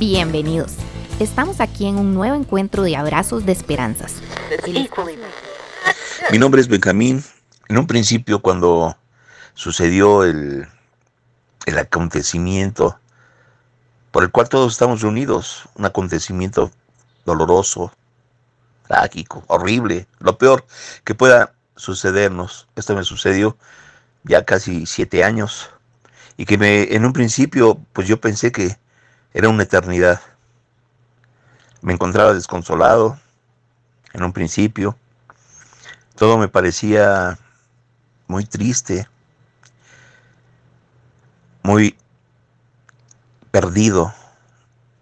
Bienvenidos. Estamos aquí en un nuevo encuentro de abrazos de esperanzas. Mi nombre es Benjamín. En un principio, cuando sucedió el, el acontecimiento por el cual todos estamos reunidos, un acontecimiento doloroso, trágico, horrible, lo peor que pueda sucedernos. Esto me sucedió ya casi siete años y que me, en un principio, pues yo pensé que era una eternidad. Me encontraba desconsolado en un principio. Todo me parecía muy triste, muy perdido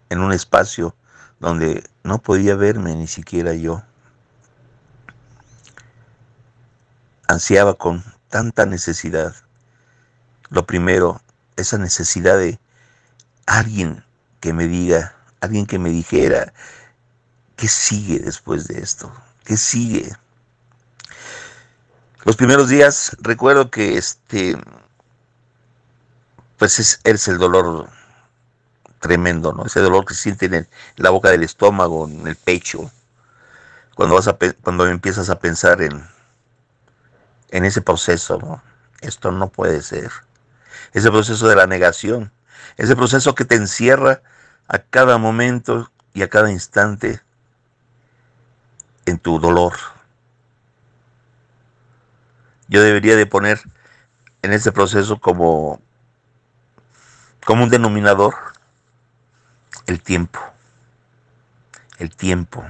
en un espacio donde no podía verme ni siquiera yo. Ansiaba con tanta necesidad. Lo primero, esa necesidad de alguien que me diga, alguien que me dijera, ¿qué sigue después de esto? ¿Qué sigue? Los primeros días recuerdo que este, pues es, el dolor tremendo, ¿no? Ese dolor que siente en, la boca del estómago, en el pecho, cuando, vas a, cuando empiezas a pensar en, en ese proceso, ¿no? Esto no puede ser. Ese proceso de la negación, ese proceso que te encierra a cada momento y a cada instante en tu dolor. Yo debería de poner en ese proceso como, como un denominador el tiempo. El tiempo.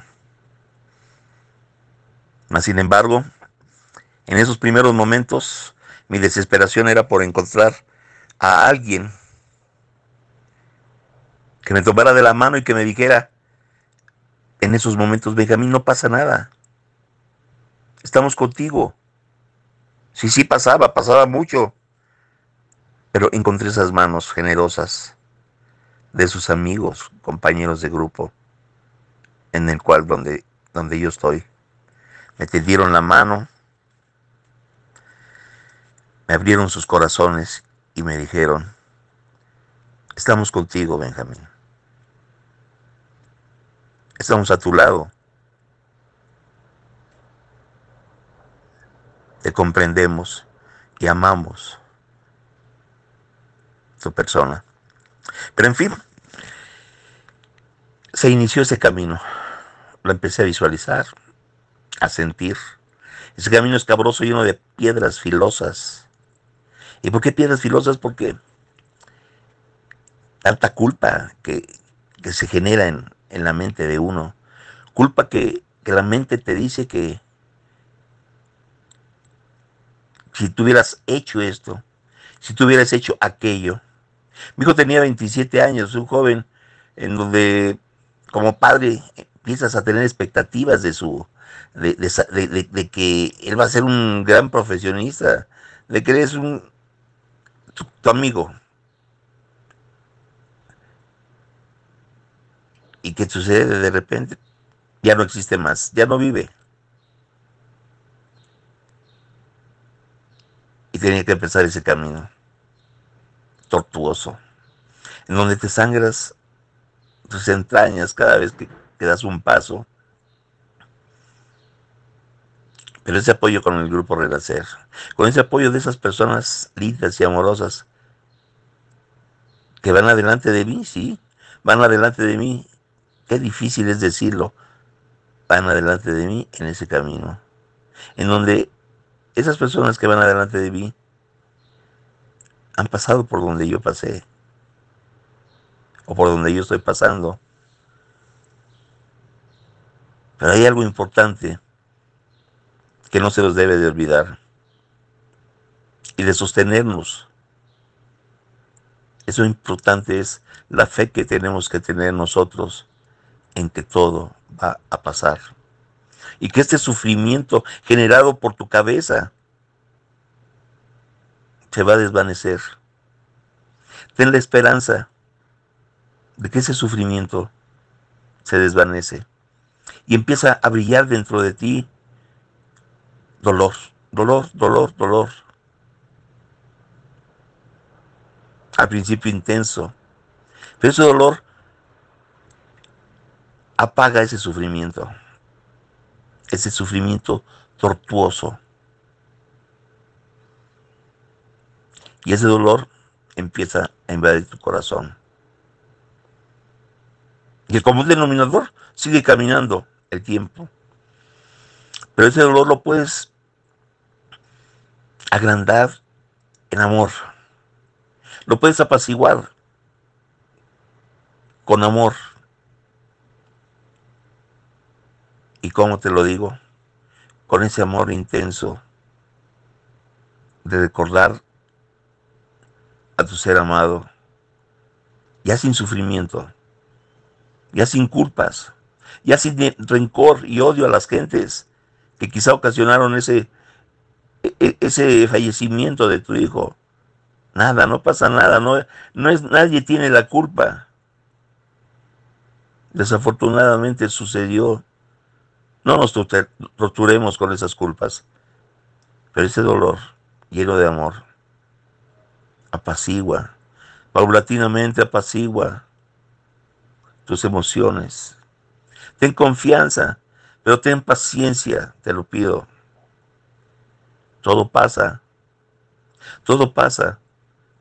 Mas, sin embargo, en esos primeros momentos, mi desesperación era por encontrar a alguien que me tomara de la mano y que me dijera, en esos momentos, Benjamín, no pasa nada. Estamos contigo. Sí, sí pasaba, pasaba mucho. Pero encontré esas manos generosas de sus amigos, compañeros de grupo, en el cual donde, donde yo estoy. Me tendieron la mano, me abrieron sus corazones y me dijeron, estamos contigo, Benjamín. Estamos a tu lado. Te comprendemos y amamos tu persona. Pero en fin, se inició ese camino. Lo empecé a visualizar, a sentir. Ese camino escabroso lleno de piedras filosas. ¿Y por qué piedras filosas? Porque tanta culpa que, se genera en, en, la mente de uno. Culpa que, que la mente te dice que si tú hubieras hecho esto, si tú hubieras hecho aquello, mi hijo tenía 27 años, un joven en donde como padre empiezas a tener expectativas de su de, que él va a ser un gran profesionista, de que eres un tu, amigo. ¿Y qué sucede de repente? Ya no existe más, ya no vive. Y tenía que empezar ese camino tortuoso, en donde te sangras tus entrañas cada vez que, das un paso. Pero ese apoyo con el grupo Renacer, con ese apoyo de esas personas lindas y amorosas que van adelante de mí, sí, van adelante de mí. Qué difícil es decirlo. Van adelante de mí en ese camino. En donde esas personas que van adelante de mí han pasado por donde yo pasé o por donde yo estoy pasando. Pero hay algo importante que no se nos debe de olvidar y de sostenernos. Eso importante es la fe que tenemos que tener nosotros en que todo va a pasar. Y que este sufrimiento generado por tu cabeza se va a desvanecer. Ten la esperanza de que ese sufrimiento se desvanece y empieza a brillar dentro de ti dolor, dolor, dolor, dolor. Al principio intenso, pero ese dolor apaga ese sufrimiento, ese sufrimiento tortuoso. Y ese dolor empieza a invadir tu corazón. Y el común denominador sigue caminando el tiempo. Pero ese dolor lo puedes agrandar en amor. Lo puedes apaciguar con amor. ¿Y cómo te lo digo? Con ese amor intenso de recordar a tu ser amado, ya sin sufrimiento, ya sin culpas, ya sin rencor y odio a las gentes que quizá ocasionaron ese, e, e, ese fallecimiento de tu hijo. Nada, no pasa nada, no, no es, nadie tiene la culpa. Desafortunadamente sucedió. No nos torturemos con esas culpas, pero ese dolor lleno de amor apacigua, paulatinamente apacigua tus emociones. Ten confianza, pero ten paciencia, te lo pido. Todo pasa, todo pasa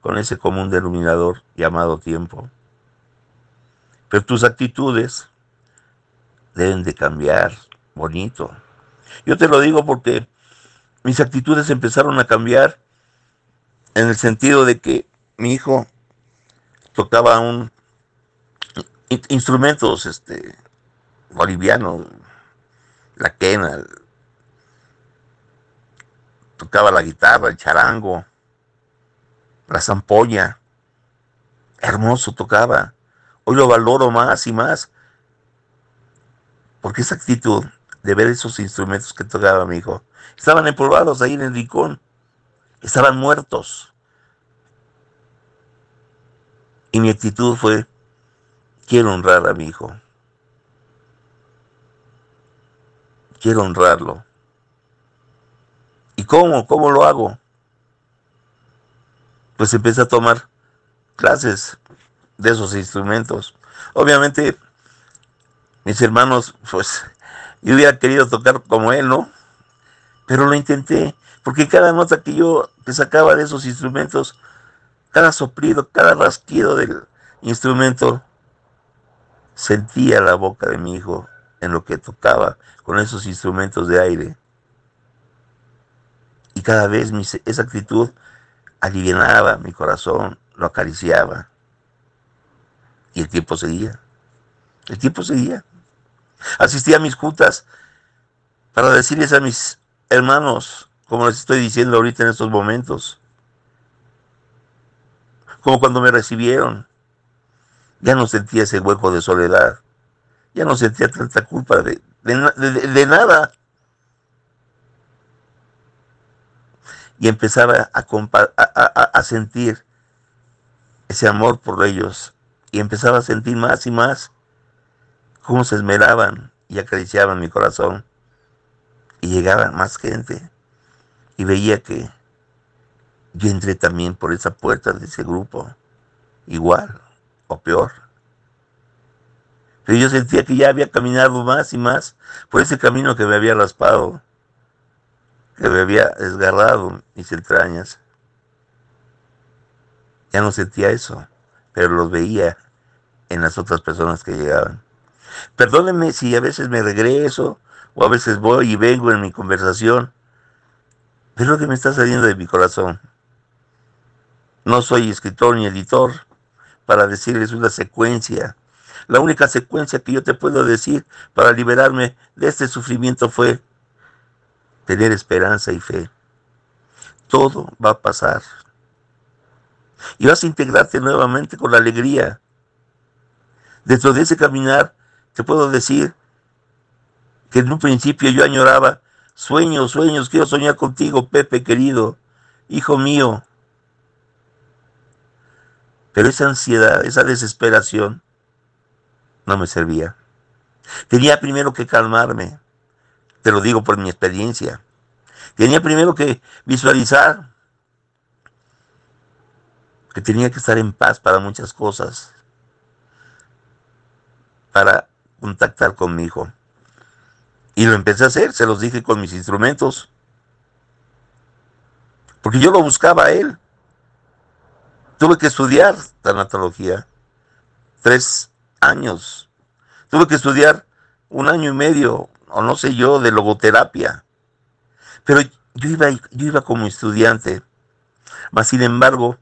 con ese común denominador llamado tiempo. Pero tus actitudes deben de cambiar, bonito. Yo te lo digo porque mis actitudes empezaron a cambiar en el sentido de que mi hijo tocaba un instrumentos este bolivianos, la quena, tocaba la guitarra, el charango, la zampolla, hermoso tocaba. Hoy lo valoro más y más, porque esa actitud de ver esos instrumentos que tocaba mi hijo, estaban empolvados ahí en el rincón, estaban muertos. Y mi actitud fue, quiero honrar a mi hijo. Quiero honrarlo. ¿Y cómo? ¿Cómo lo hago? Pues empecé a tomar clases de esos instrumentos. Obviamente, mis hermanos, pues yo hubiera querido tocar como él, ¿no? Pero lo intenté, porque cada nota que yo que sacaba de esos instrumentos cada soplido, cada rasquido del instrumento, sentía la boca de mi hijo en lo que tocaba con esos instrumentos de aire. Y cada vez esa actitud alivianaba mi corazón, lo acariciaba. Y el tiempo seguía. El tiempo seguía. Asistía a mis juntas para decirles a mis hermanos, como les estoy diciendo ahorita en estos momentos, como cuando me recibieron. Ya no sentía ese hueco de soledad, ya no sentía tanta culpa de, nada. Y empezaba a sentir ese amor por ellos. Y empezaba a sentir más y más cómo se esmeraban y acariciaban mi corazón. Y llegaba más gente. Y veía que yo entré también por esa puerta de ese grupo, igual o peor. Pero yo sentía que ya había caminado más y más por ese camino que me había raspado, que me había desgarrado mis entrañas. Ya no sentía eso, pero los veía en las otras personas que llegaban. Perdónenme si a veces me regreso o a veces voy y vengo en mi conversación, pero lo que me está saliendo de mi corazón. No soy escritor ni editor para decirles una secuencia. La única secuencia que yo te puedo decir para liberarme de este sufrimiento fue tener esperanza y fe. Todo va a pasar. Y vas a integrarte nuevamente con la alegría. Dentro de ese caminar te puedo decir que en un principio yo añoraba sueños, sueños, quiero soñar contigo, Pepe querido, hijo mío, pero esa ansiedad, esa desesperación, no me servía. Tenía primero que calmarme, te lo digo por mi experiencia. Tenía primero que visualizar que tenía que estar en paz para muchas cosas, para contactar con mi hijo. Y lo empecé a hacer, se los dije con mis instrumentos. Porque yo lo buscaba a él. Tuve que estudiar tanatología. Tres años. Tuve que estudiar un año y medio, o no sé yo, de logoterapia. Pero yo iba, yo iba como estudiante. Mas, sin embargo,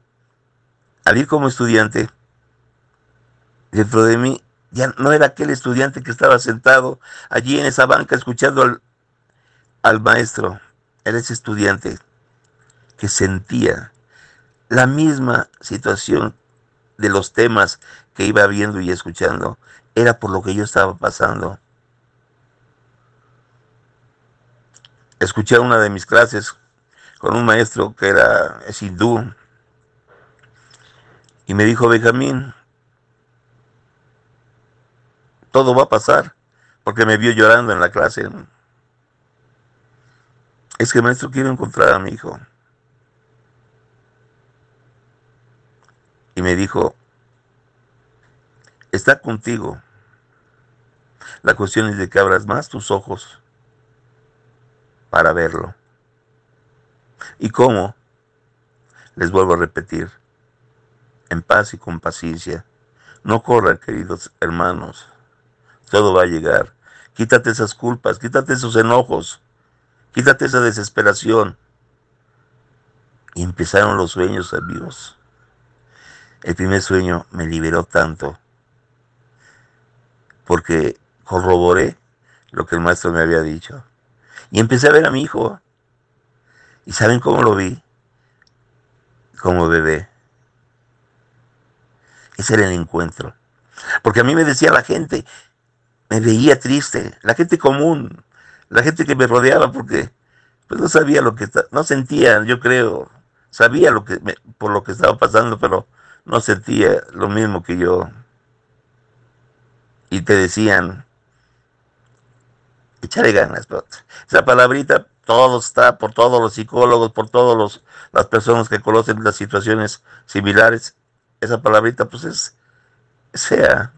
al ir como estudiante, dentro de mí ya no era aquel estudiante que estaba sentado allí en esa banca escuchando al, al maestro. Era ese estudiante que sentía la misma situación de los temas que iba viendo y escuchando. Era por lo que yo estaba pasando. Escuché una de mis clases con un maestro que era hindú y me dijo, Benjamín, todo va a pasar, porque me vio llorando en la clase. Es que maestro quiero encontrar a mi hijo. Y me dijo, está contigo. La cuestión es de que abras más tus ojos para verlo. ¿Y cómo? Les vuelvo a repetir, en paz y con paciencia. No corran, queridos hermanos. Todo va a llegar. Quítate esas culpas, quítate esos enojos, quítate esa desesperación. Y empezaron los sueños, amigos. El primer sueño me liberó tanto porque corroboré lo que el maestro me había dicho. Y empecé a ver a mi hijo. ¿Y saben cómo lo vi? Como bebé. Ese era el encuentro. Porque a mí me decía la gente, me veía triste, la gente común, la gente que me rodeaba, porque pues no sabía lo que, no sentía, yo creo, sabía lo que por lo que estaba pasando, pero no sentía lo mismo que yo. Y te decían, échale ganas, esa palabrita, todo está por todos los psicólogos, por todas las personas que conocen las situaciones similares, esa palabrita pues es, fea,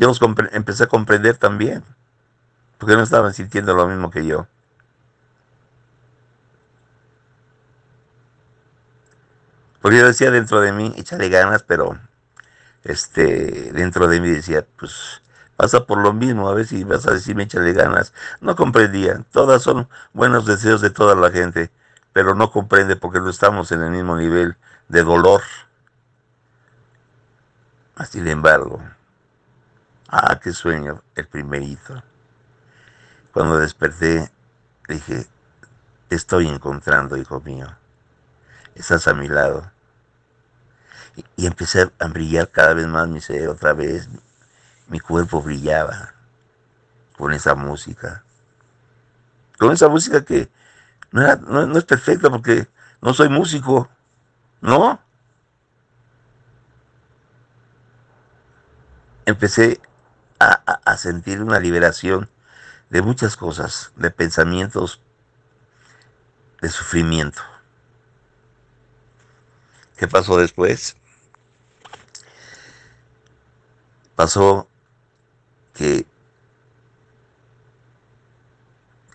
yo los empecé a comprender también, porque no estaban sintiendo lo mismo que yo. Porque yo decía dentro de mí, échale ganas, pero este, dentro de mí decía, pues pasa por lo mismo, a ver si vas a decirme échale ganas. No comprendía, todas son buenos deseos de toda la gente, pero no comprende porque no estamos en el mismo nivel de dolor. Sin embargo, Ah, qué sueño, el primerito. Cuando desperté, dije, te estoy encontrando, hijo mío. Estás a mi lado. Y, empecé a brillar cada vez más mi ser, otra vez. Mi cuerpo brillaba con esa música. Con esa música que no, no es perfecta porque no soy músico, ¿no? Empecé sentir una liberación de muchas cosas, de pensamientos, de sufrimiento. ¿Qué pasó después? Pasó que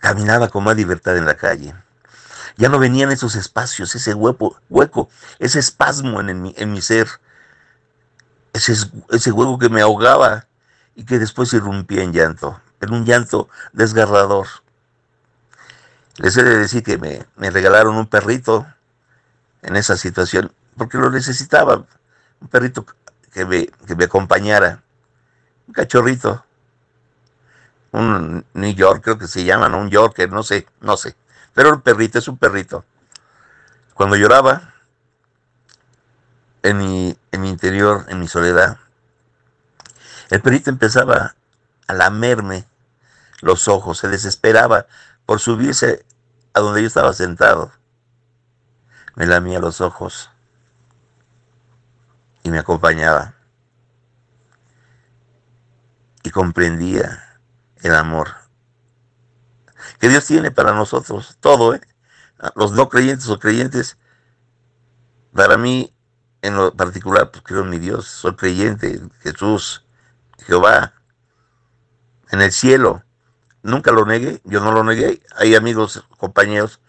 caminaba con más libertad en la calle. Ya no venían esos espacios, ese hueco, hueco ese espasmo en, mi, en mi ser, ese, ese hueco que me ahogaba y que después irrumpía en llanto, en un llanto desgarrador. Les he de decir que me, regalaron un perrito en esa situación, porque lo necesitaba, un perrito que me, que me acompañara, un cachorrito, un New York creo que se llama, ¿no? un Yorker, no sé, no sé, pero el perrito es un perrito. Cuando lloraba, en mi, en mi interior, en mi soledad, el perrito empezaba a lamerme los ojos, se desesperaba por subirse a donde yo estaba sentado. Me lamía los ojos y me acompañaba. Y comprendía el amor que Dios tiene para nosotros, todo, ¿eh? los no creyentes o creyentes, para mí en lo particular, pues creo en mi Dios, soy creyente, Jesús, Jehová en el cielo. Nunca lo negué, yo no lo negué. Hay amigos, compañeros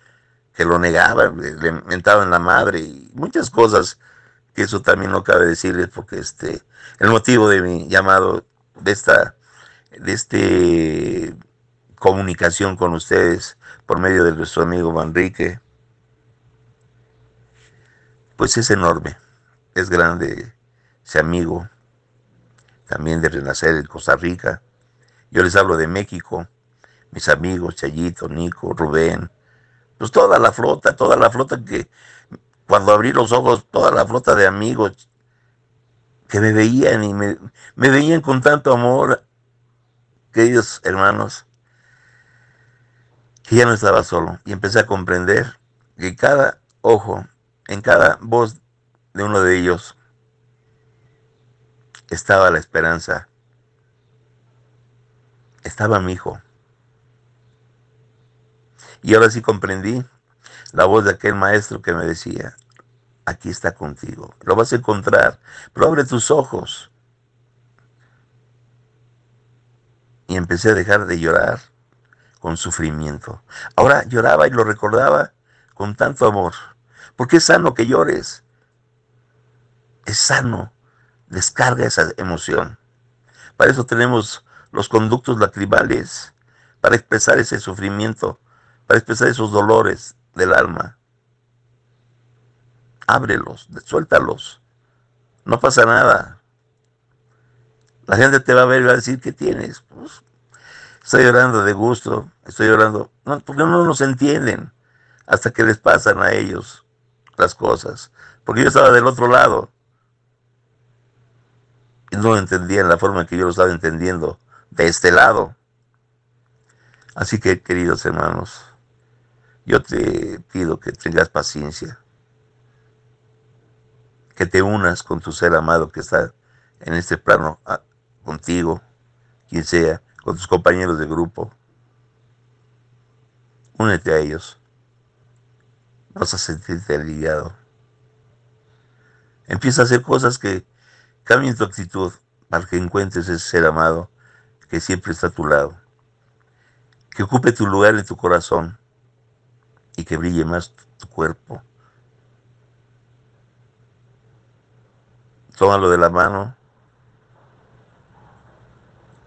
que lo negaban, le mentaban la madre y muchas cosas que eso también no cabe decirles porque este el motivo de mi llamado de esta de este comunicación con ustedes por medio de nuestro amigo Manrique pues es enorme es grande ese amigo también de renacer en Costa Rica yo les hablo de México mis amigos Chayito Nico Rubén pues toda la flota toda la flota que cuando abrí los ojos, toda la flota de amigos que me veían y me, veían con tanto amor, queridos hermanos, que ya no estaba solo. Y empecé a comprender que cada ojo, en cada voz de uno de ellos, estaba la esperanza. Estaba mi hijo. Y ahora sí comprendí la voz de aquel maestro que me decía, aquí está contigo, lo vas a encontrar, pero abre tus ojos. Y empecé a dejar de llorar con sufrimiento. Ahora lloraba y lo recordaba con tanto amor, porque es sano que llores, es sano, descarga esa emoción. Para eso tenemos los conductos lacrimales, para expresar ese sufrimiento, para expresar esos dolores, del alma. Ábrelos, suéltalos. No pasa nada. La gente te va a ver y va a decir, ¿qué tienes? Pues, estoy llorando de gusto, estoy llorando. Porque no nos entienden hasta que les pasan a ellos las cosas. Porque yo estaba del otro lado. No entendían la forma en que yo lo estaba entendiendo de este lado. Así que, queridos hermanos, yo te pido que tengas paciencia, que te unas con tu ser amado que está en este plano ah, contigo, quien sea, con tus compañeros de grupo. Únete a ellos. Vas a sentirte aliviado. Empieza a hacer cosas que cambien tu actitud para que encuentres ese ser amado que siempre está a tu lado. Que ocupe tu lugar en tu corazón y que brille más tu cuerpo. Tómalo de la mano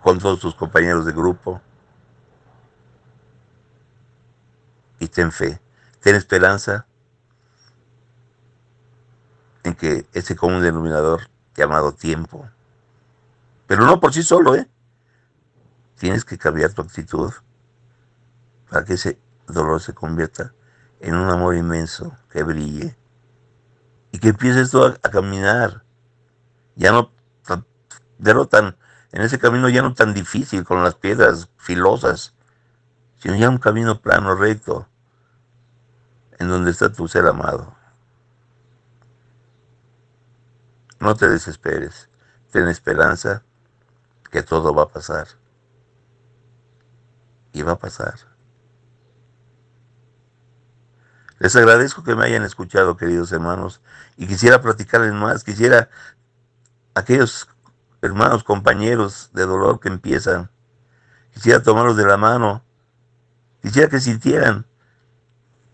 con todos tus compañeros de grupo y ten fe, ten esperanza en que ese común denominador llamado tiempo, pero no por sí solo, ¿eh? Tienes que cambiar tu actitud para que ese dolor se convierta en un amor inmenso que brille y que empieces tú a, caminar, ya no tan, en ese camino ya no tan difícil con las piedras filosas, sino ya un camino plano, recto, en donde está tu ser amado. No te desesperes, ten esperanza que todo va a pasar. Y va a pasar. Les agradezco que me hayan escuchado, queridos hermanos, y quisiera platicarles más, quisiera aquellos hermanos, compañeros de dolor que empiezan, quisiera tomarlos de la mano, quisiera que sintieran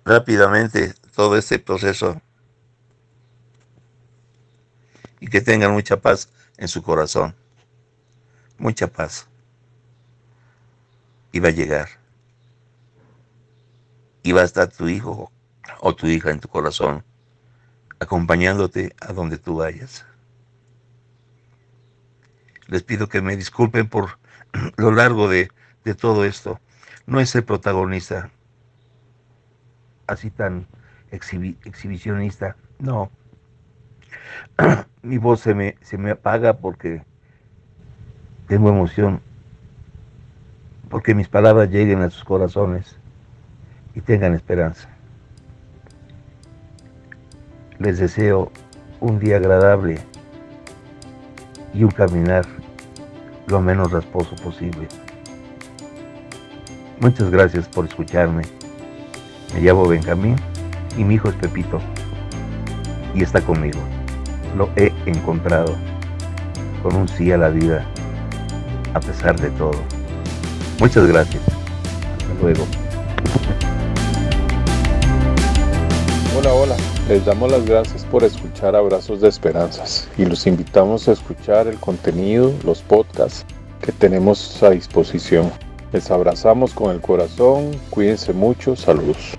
rápidamente todo este proceso y que tengan mucha paz en su corazón, mucha paz. Y va a llegar. Y va a estar tu hijo o tu hija en tu corazón, acompañándote a donde tú vayas. Les pido que me disculpen por lo largo de, todo esto. No es el protagonista así tan exhibicionista, no. Mi voz se me, se me apaga porque tengo emoción, porque mis palabras lleguen a sus corazones y tengan esperanza. Les deseo un día agradable y un caminar lo menos rasposo posible. Muchas gracias por escucharme. Me llamo Benjamín y mi hijo es Pepito. Y está conmigo. Lo he encontrado con un sí a la vida a pesar de todo. Muchas gracias. Hasta luego. Hola, hola. Les damos las gracias por escuchar Abrazos de Esperanzas y los invitamos a escuchar el contenido, los podcasts que tenemos a disposición. Les abrazamos con el corazón, cuídense mucho, saludos.